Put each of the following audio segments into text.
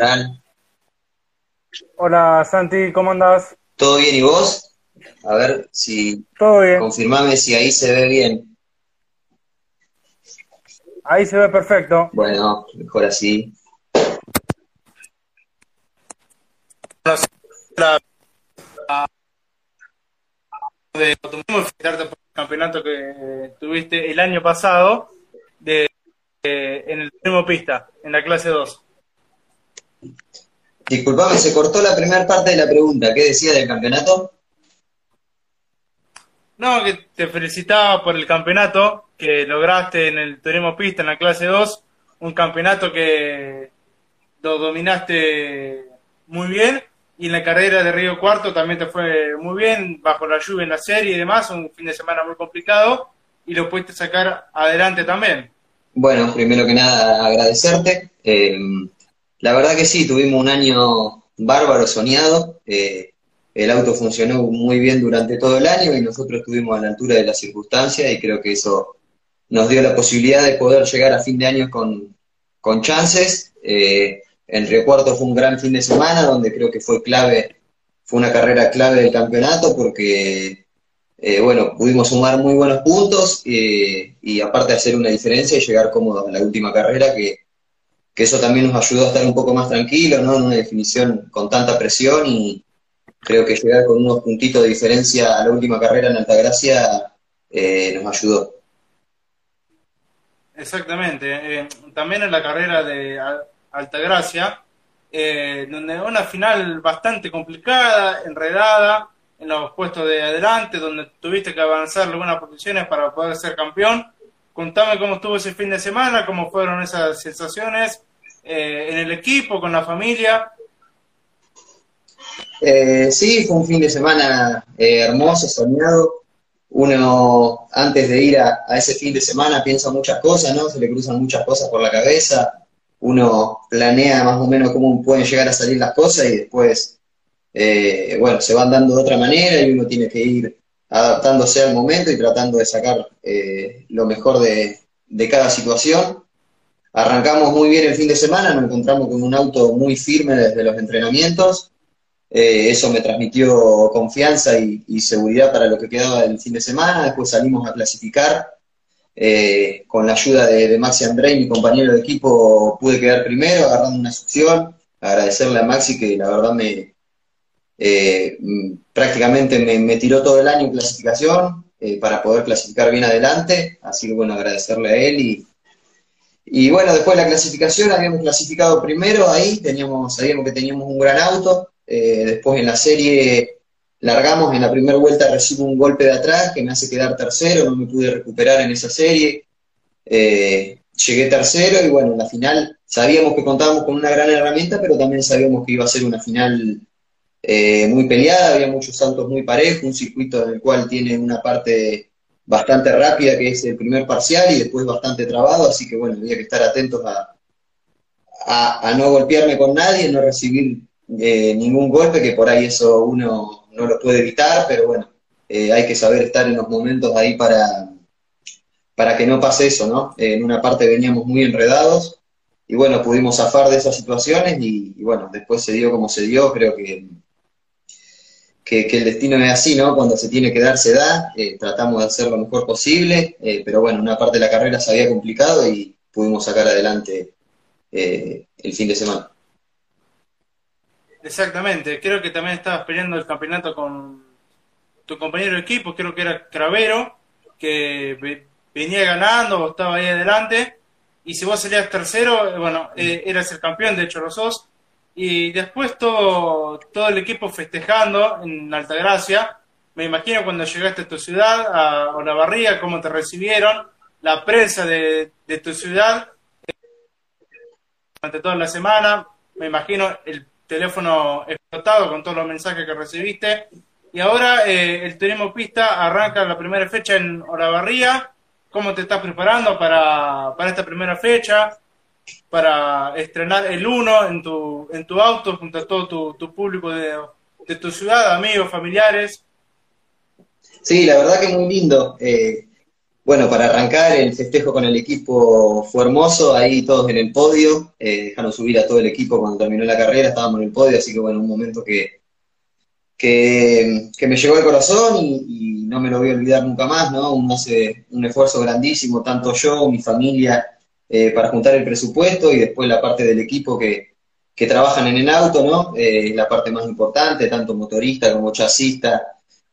Fran. Hola Santi, ¿cómo andás? ¿Todo bien y vos? A ver si... Todo bien. Confirmame si ahí se ve bien. Ahí se ve perfecto. Bueno, mejor así. de felicitarte por el campeonato que tuviste el año pasado de, en el último pista, en la clase 2. Disculpame, se cortó la primera parte de la pregunta. ¿Qué decía del campeonato? No, que te felicitaba por el campeonato que lograste en el turismo pista en la clase 2, un campeonato que lo dominaste muy bien y en la carrera de Río Cuarto también te fue muy bien, bajo la lluvia en la serie y demás, un fin de semana muy complicado y lo pudiste sacar adelante también. Bueno, primero que nada agradecerte. Eh, la verdad que sí, tuvimos un año bárbaro, soñado. Eh, el auto funcionó muy bien durante todo el año y nosotros estuvimos a la altura de las circunstancias y creo que eso nos dio la posibilidad de poder llegar a fin de año con, con chances. Eh, en Río Cuarto fue un gran fin de semana donde creo que fue clave, fue una carrera clave del campeonato porque, eh, bueno, pudimos sumar muy buenos puntos eh, y aparte hacer una diferencia y llegar cómodos a la última carrera que, que eso también nos ayudó a estar un poco más tranquilos, ¿no? En una definición con tanta presión y creo que llegar con unos puntitos de diferencia a la última carrera en Altagracia eh, nos ayudó. Exactamente. también en la carrera de Altagracia, eh, donde una final bastante complicada, enredada, en los puestos de adelante, donde tuviste que avanzar algunas posiciones para poder ser campeón. Contame cómo estuvo ese fin de semana, cómo fueron esas sensaciones eh, en el equipo, con la familia. Eh, sí, fue un fin de semana eh, hermoso, soñado. Uno, antes de ir a, ese fin de semana, piensa muchas cosas, ¿no? Se le cruzan muchas cosas por la cabeza uno planea más o menos cómo pueden llegar a salir las cosas y después, eh, bueno, se van dando de otra manera y uno tiene que ir adaptándose al momento y tratando de sacar eh, lo mejor de, cada situación. Arrancamos muy bien el fin de semana, nos encontramos con un auto muy firme desde los entrenamientos. Eh, eso me transmitió confianza y, seguridad para lo que quedaba del fin de semana. Después salimos a clasificar eh, con la ayuda de, Maxi André, mi compañero de equipo, pude quedar primero, agarrando una succión. Agradecerle a Maxi que la verdad me eh, prácticamente me, tiró todo el año en clasificación eh, para poder clasificar bien adelante. Así que bueno, agradecerle a él y, y bueno, después de la clasificación habíamos clasificado primero ahí, teníamos, sabíamos que teníamos un gran auto. después en la serie largamos en la primera vuelta, recibo un golpe de atrás que me hace quedar tercero, no me pude recuperar en esa serie. Eh, llegué tercero y bueno, en la final sabíamos que contábamos con una gran herramienta, pero también sabíamos que iba a ser una final eh, muy peleada, había muchos saltos muy parejos, un circuito en el cual tiene una parte bastante rápida que es el primer parcial y después bastante trabado, así que bueno, había que estar atentos a, a, no golpearme con nadie, no recibir eh, ningún golpe, que por ahí eso uno no lo puede evitar, pero bueno, eh, hay que saber estar en los momentos ahí para, para que no pase eso, ¿no? en una parte veníamos muy enredados y bueno, pudimos zafar de esas situaciones y, bueno, después se dio como se dio, creo que, que, el destino es así, ¿no? Cuando se tiene que dar, se da, eh, tratamos de hacer lo mejor posible, eh, pero bueno, una parte de la carrera se había complicado y pudimos sacar adelante el fin de semana. Exactamente, creo que también estabas peleando el campeonato con tu compañero de equipo, creo que era Cravero, que venía ganando estaba ahí adelante, y si vos salías tercero, bueno, eh, eras el campeón, de hecho los dos, y después todo, todo el equipo festejando en Altagracia, me imagino cuando llegaste a tu ciudad, a Olavarría, cómo te recibieron, la prensa de, de tu ciudad, durante toda la semana, me imagino el teléfono explotado con todos los mensajes que recibiste. Y ahora eh, el Turismo Pista arranca la primera fecha en Olavarría. ¿Cómo te estás preparando para, para esta primera fecha? Para estrenar el 1 en tu, en tu auto junto a todo tu, tu público de, de, tu ciudad, amigos, familiares. Sí, la verdad que muy lindo. Eh, bueno, para arrancar, el festejo con el equipo fue hermoso, ahí todos en el podio, eh, dejaron subir a todo el equipo cuando terminó la carrera, estábamos en el podio, así que bueno, un momento que, que, me llegó al corazón y, no me lo voy a olvidar nunca más, ¿no? Uno hace un esfuerzo grandísimo, tanto yo, mi familia, eh, para juntar el presupuesto y después la parte del equipo que, que trabajan en el auto, ¿no? Eh, la parte más importante, tanto motorista como chasista,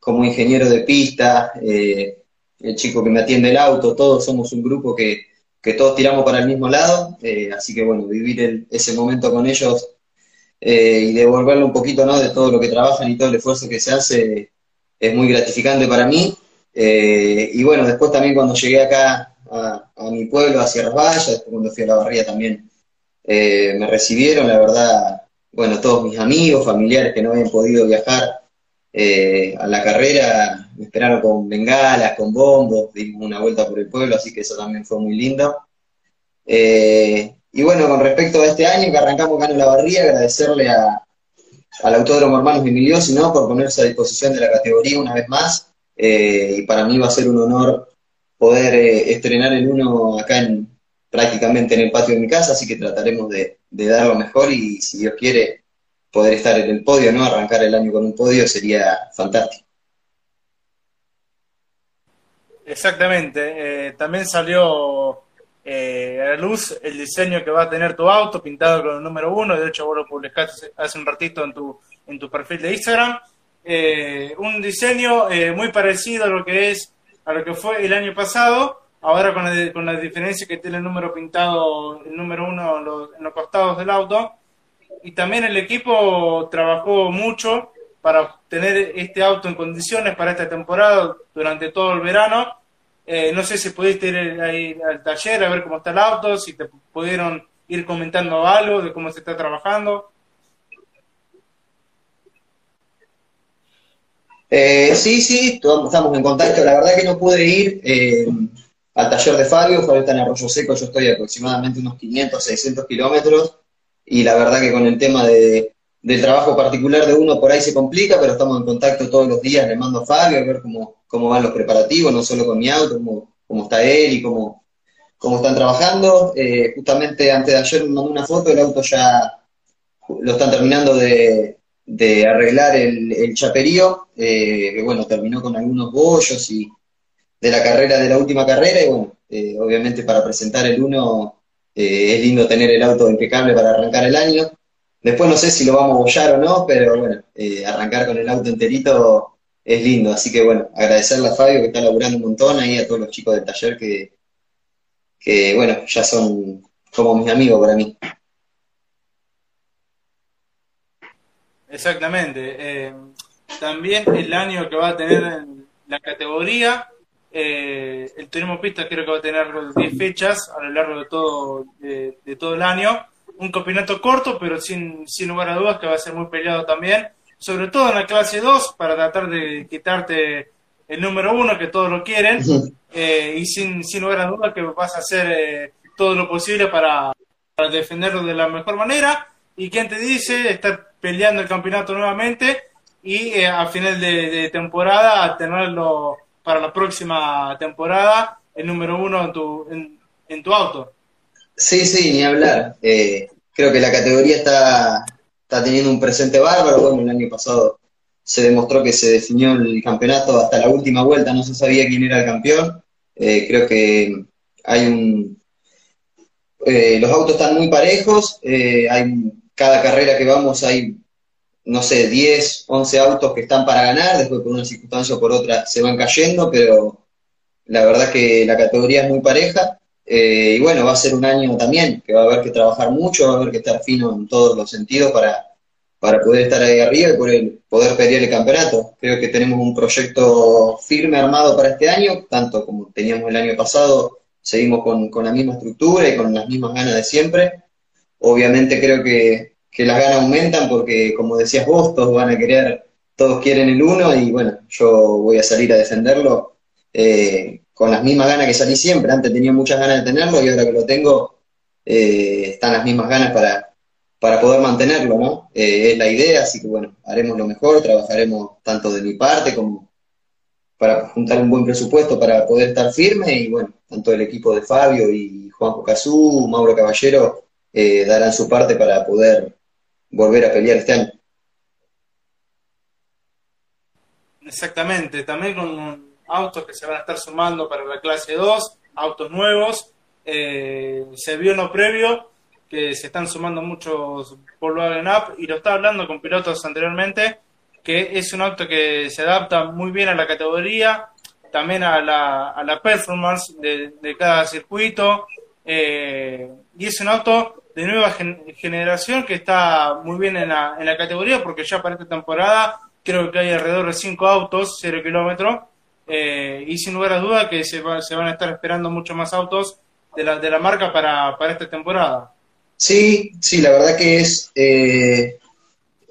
como ingeniero de pista, eh, el chico que me atiende el auto, todos somos un grupo que, todos tiramos para el mismo lado, así que bueno, vivir ese momento con ellos y devolverle un poquito ¿no? de todo lo que trabajan y todo el esfuerzo que se hace es muy gratificante para mí. Y bueno, después también cuando llegué acá a, mi pueblo, a Sierras Vallas, después cuando fui a la barría también me recibieron, la verdad, bueno, todos mis amigos, familiares que no habían podido viajar eh, a la carrera me esperaron con bengalas, con bombos, dimos una vuelta por el pueblo, así que eso también fue muy lindo. Eh, y bueno, con respecto a este año que arrancamos acá en la barría, agradecerle a, al Autódromo Hermanos Emiliosi ¿no? por ponerse a disposición de la categoría una vez más. Eh, y para mí va a ser un honor poder estrenar el uno acá en, prácticamente en el patio de mi casa, así que trataremos de, dar lo mejor y si Dios quiere poder estar en el podio, ¿no? Arrancar el año con un podio sería fantástico. Exactamente. Eh, también salió eh, a la luz el diseño que va a tener tu auto, pintado con el número uno. De hecho, vos lo publicaste hace un ratito en tu, en tu perfil de Instagram. Eh, un diseño muy parecido a lo que es a lo que fue el año pasado. Ahora con la, con la diferencia que tiene el número pintado, el número uno en los costados del auto y también el equipo trabajó mucho para tener este auto en condiciones para esta temporada durante todo el verano. Eh, no sé si pudiste ir ahí al taller a ver cómo está el auto, si te pudieron ir comentando algo de cómo se está trabajando. Eh, sí, sí, estamos en contacto. La verdad que no pude ir eh, al taller de Fabio, Fabio está en Arroyo Seco, yo estoy aproximadamente unos 500, 600 kilómetros y la verdad que con el tema de, del trabajo particular de uno por ahí se complica, pero estamos en contacto todos los días, le mando a Fabio a ver cómo, cómo van los preparativos, no solo con mi auto, cómo, cómo está él y cómo, cómo están trabajando. Eh, justamente antes de ayer me mandó una foto, el auto ya lo están terminando de, de arreglar el, el chaperío, eh, que bueno, terminó con algunos bollos y de la carrera, de la última carrera, y bueno, eh, obviamente para presentar el uno eh, es lindo tener el auto impecable para arrancar el año. Después no sé si lo vamos a bollar o no, pero bueno, arrancar con el auto enterito es lindo. Así que bueno, agradecerle a Fabio que está laburando un montón, ahí a todos los chicos del taller que, que bueno, ya son como mis amigos para mí. Exactamente. Eh, también el año que va a tener la categoría eh, el Turismo Pista creo que va a tener 10 fechas a lo largo de todo, de, todo el año. Un campeonato corto, pero sin, sin lugar a dudas que va a ser muy peleado también. Sobre todo en la clase 2, para tratar de quitarte el número 1, que todos lo quieren. Eh, y sin, sin lugar a dudas que vas a hacer eh, todo lo posible para, defenderlo de la mejor manera. Y quien te dice, estar peleando el campeonato nuevamente y eh, a final de, temporada tenerlo para la próxima temporada el número uno en tu, en, tu auto. Sí, sí, ni hablar. Eh, creo que la categoría está, está teniendo un presente bárbaro. Bueno, el año pasado se demostró que se definió el campeonato hasta la última vuelta, no se sabía quién era el campeón. Eh, creo que hay un... Eh, los autos están muy parejos, hay cada carrera que vamos hay no sé, 10, 11 autos que están para ganar, después por una circunstancia o por otra se van cayendo, pero la verdad que la categoría es muy pareja. Eh, y bueno, va a ser un año también que va a haber que trabajar mucho, va a haber que estar fino en todos los sentidos para, para poder estar ahí arriba y poder, poder pelear el campeonato. Creo que tenemos un proyecto firme armado para este año, tanto como teníamos el año pasado, seguimos con, con la misma estructura y con las mismas ganas de siempre. Obviamente creo que que las ganas aumentan porque, como decías vos, todos van a querer, todos quieren el uno y bueno, yo voy a salir a defenderlo eh, con las mismas ganas que salí siempre. Antes tenía muchas ganas de tenerlo y ahora que lo tengo, eh, están las mismas ganas para, para poder mantenerlo, ¿no? Eh, es la idea, así que bueno, haremos lo mejor, trabajaremos tanto de mi parte como, para juntar un buen presupuesto para poder estar firme y bueno, tanto el equipo de Fabio y Juan Cazú, Mauro Caballero eh, darán su parte para poder volver a pelear este año. Exactamente, también con autos que se van a estar sumando para la clase 2, autos nuevos. Eh, se vio en previo que se están sumando muchos Volkswagen Up y lo estaba hablando con pilotos anteriormente, que es un auto que se adapta muy bien a la categoría, también a la, a la performance de, cada circuito, eh, y es un auto de nueva generación que está muy bien en la, en la categoría porque ya para esta temporada creo que hay alrededor de 5 autos, 0 kilómetros, eh, y sin lugar a duda que se, se, van a estar esperando muchos más autos de la, de la marca para, para esta temporada. Sí, sí, la verdad que es, eh,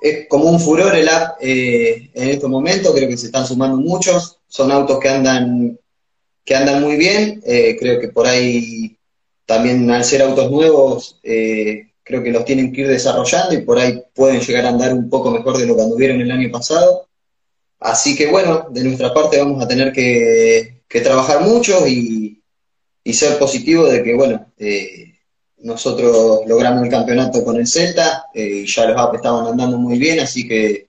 es como un furor el app eh, en estos momentos, creo que se están sumando muchos, son autos que andan, que andan muy bien, creo que por ahí también al ser autos nuevos, creo que los tienen que ir desarrollando y por ahí pueden llegar a andar un poco mejor de lo que anduvieron el año pasado. Así que bueno, de nuestra parte vamos a tener que, trabajar mucho y, ser positivos de que, bueno, eh, nosotros logramos el campeonato con el Celta eh, y ya los apps estaban andando muy bien, así que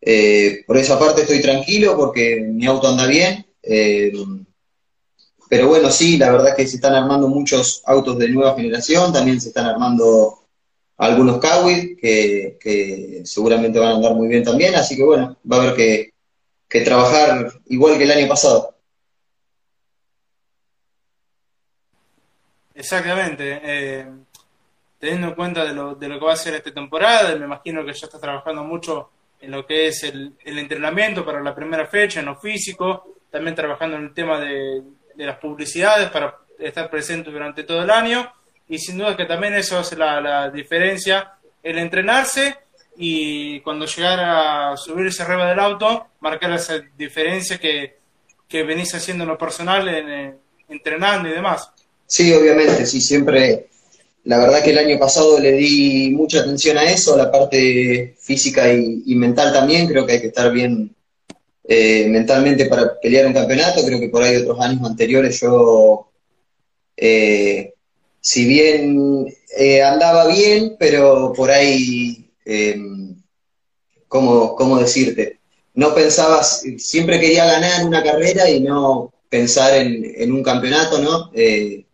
eh, por esa parte estoy tranquilo porque mi auto anda bien. Pero bueno, sí, la verdad que se están armando muchos autos de nueva generación, también se están armando algunos Kawit que, seguramente van a andar muy bien también, así que bueno, va a haber que, trabajar igual que el año pasado. Exactamente. Eh, teniendo en cuenta de lo, de lo que va a ser esta temporada, me imagino que ya estás trabajando mucho en lo que es el, el entrenamiento para la primera fecha, en lo físico, también trabajando en el tema de, de las publicidades para estar presente durante todo el año y sin duda que también eso hace la, diferencia, el entrenarse y cuando llegara a subirse arriba del auto, marcar esa diferencia que, que venís haciendo en lo personal, en, entrenando y demás. Sí, obviamente, sí, siempre, la verdad que el año pasado le di mucha atención a eso, a la parte física y mental también, creo que hay que estar bien eh, mentalmente para pelear un campeonato. Creo que por ahí otros años anteriores yo, eh, si bien eh, andaba bien, pero por ahí, ¿cómo, ¿cómo, decirte? No pensaba, siempre quería ganar una carrera y no pensar en, un campeonato, ¿no?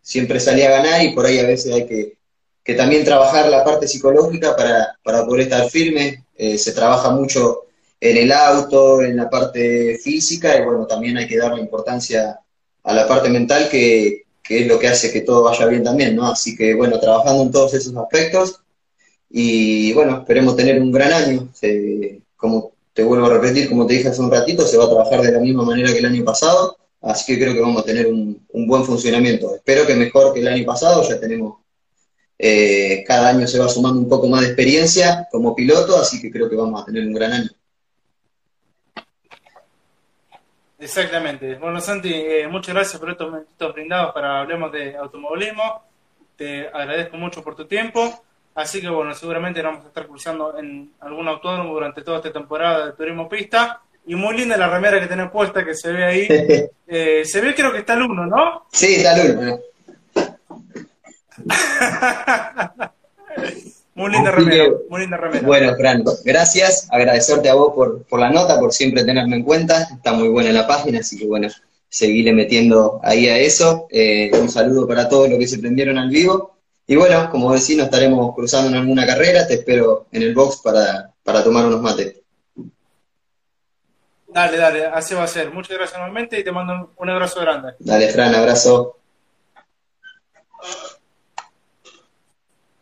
siempre salía a ganar y por ahí a veces hay que, que también trabajar la parte psicológica para, para poder estar firme. se trabaja mucho en el auto, en la parte física, y bueno, también hay que darle importancia a la parte mental, que, es lo que hace que todo vaya bien también, ¿no? Así que bueno, trabajando en todos esos aspectos, y bueno, esperemos tener un gran año. como te vuelvo a repetir, como te dije hace un ratito, se va a trabajar de la misma manera que el año pasado, así que creo que vamos a tener un, buen funcionamiento. Espero que mejor que el año pasado, ya tenemos eh, cada año se va sumando un poco más de experiencia como piloto, así que creo que vamos a tener un gran año. Exactamente. Bueno, Santi, eh, muchas gracias por estos minutos brindados para hablemos de automovilismo. Te agradezco mucho por tu tiempo. Así que bueno, seguramente vamos a estar cruzando en algún autódromo durante toda esta temporada de turismo pista. Y muy linda la remera que tenés puesta que se ve ahí. Eh, se ve creo que está el 1, ¿no? Sí, está el 1. Muy linda remera, muy linda remera. Bueno, Fran, gracias, agradecerte a vos por, por la nota, por siempre tenerme en cuenta, está muy buena la página, así que bueno, seguirle metiendo ahí a eso. Eh, un saludo para todos los que se prendieron al vivo. Y bueno, como decís, nos estaremos cruzando en alguna carrera, te espero en el box para, para tomar unos mates. Dale, dale, así va a ser. Muchas gracias nuevamente y te mando un abrazo grande. Dale, Fran, abrazo.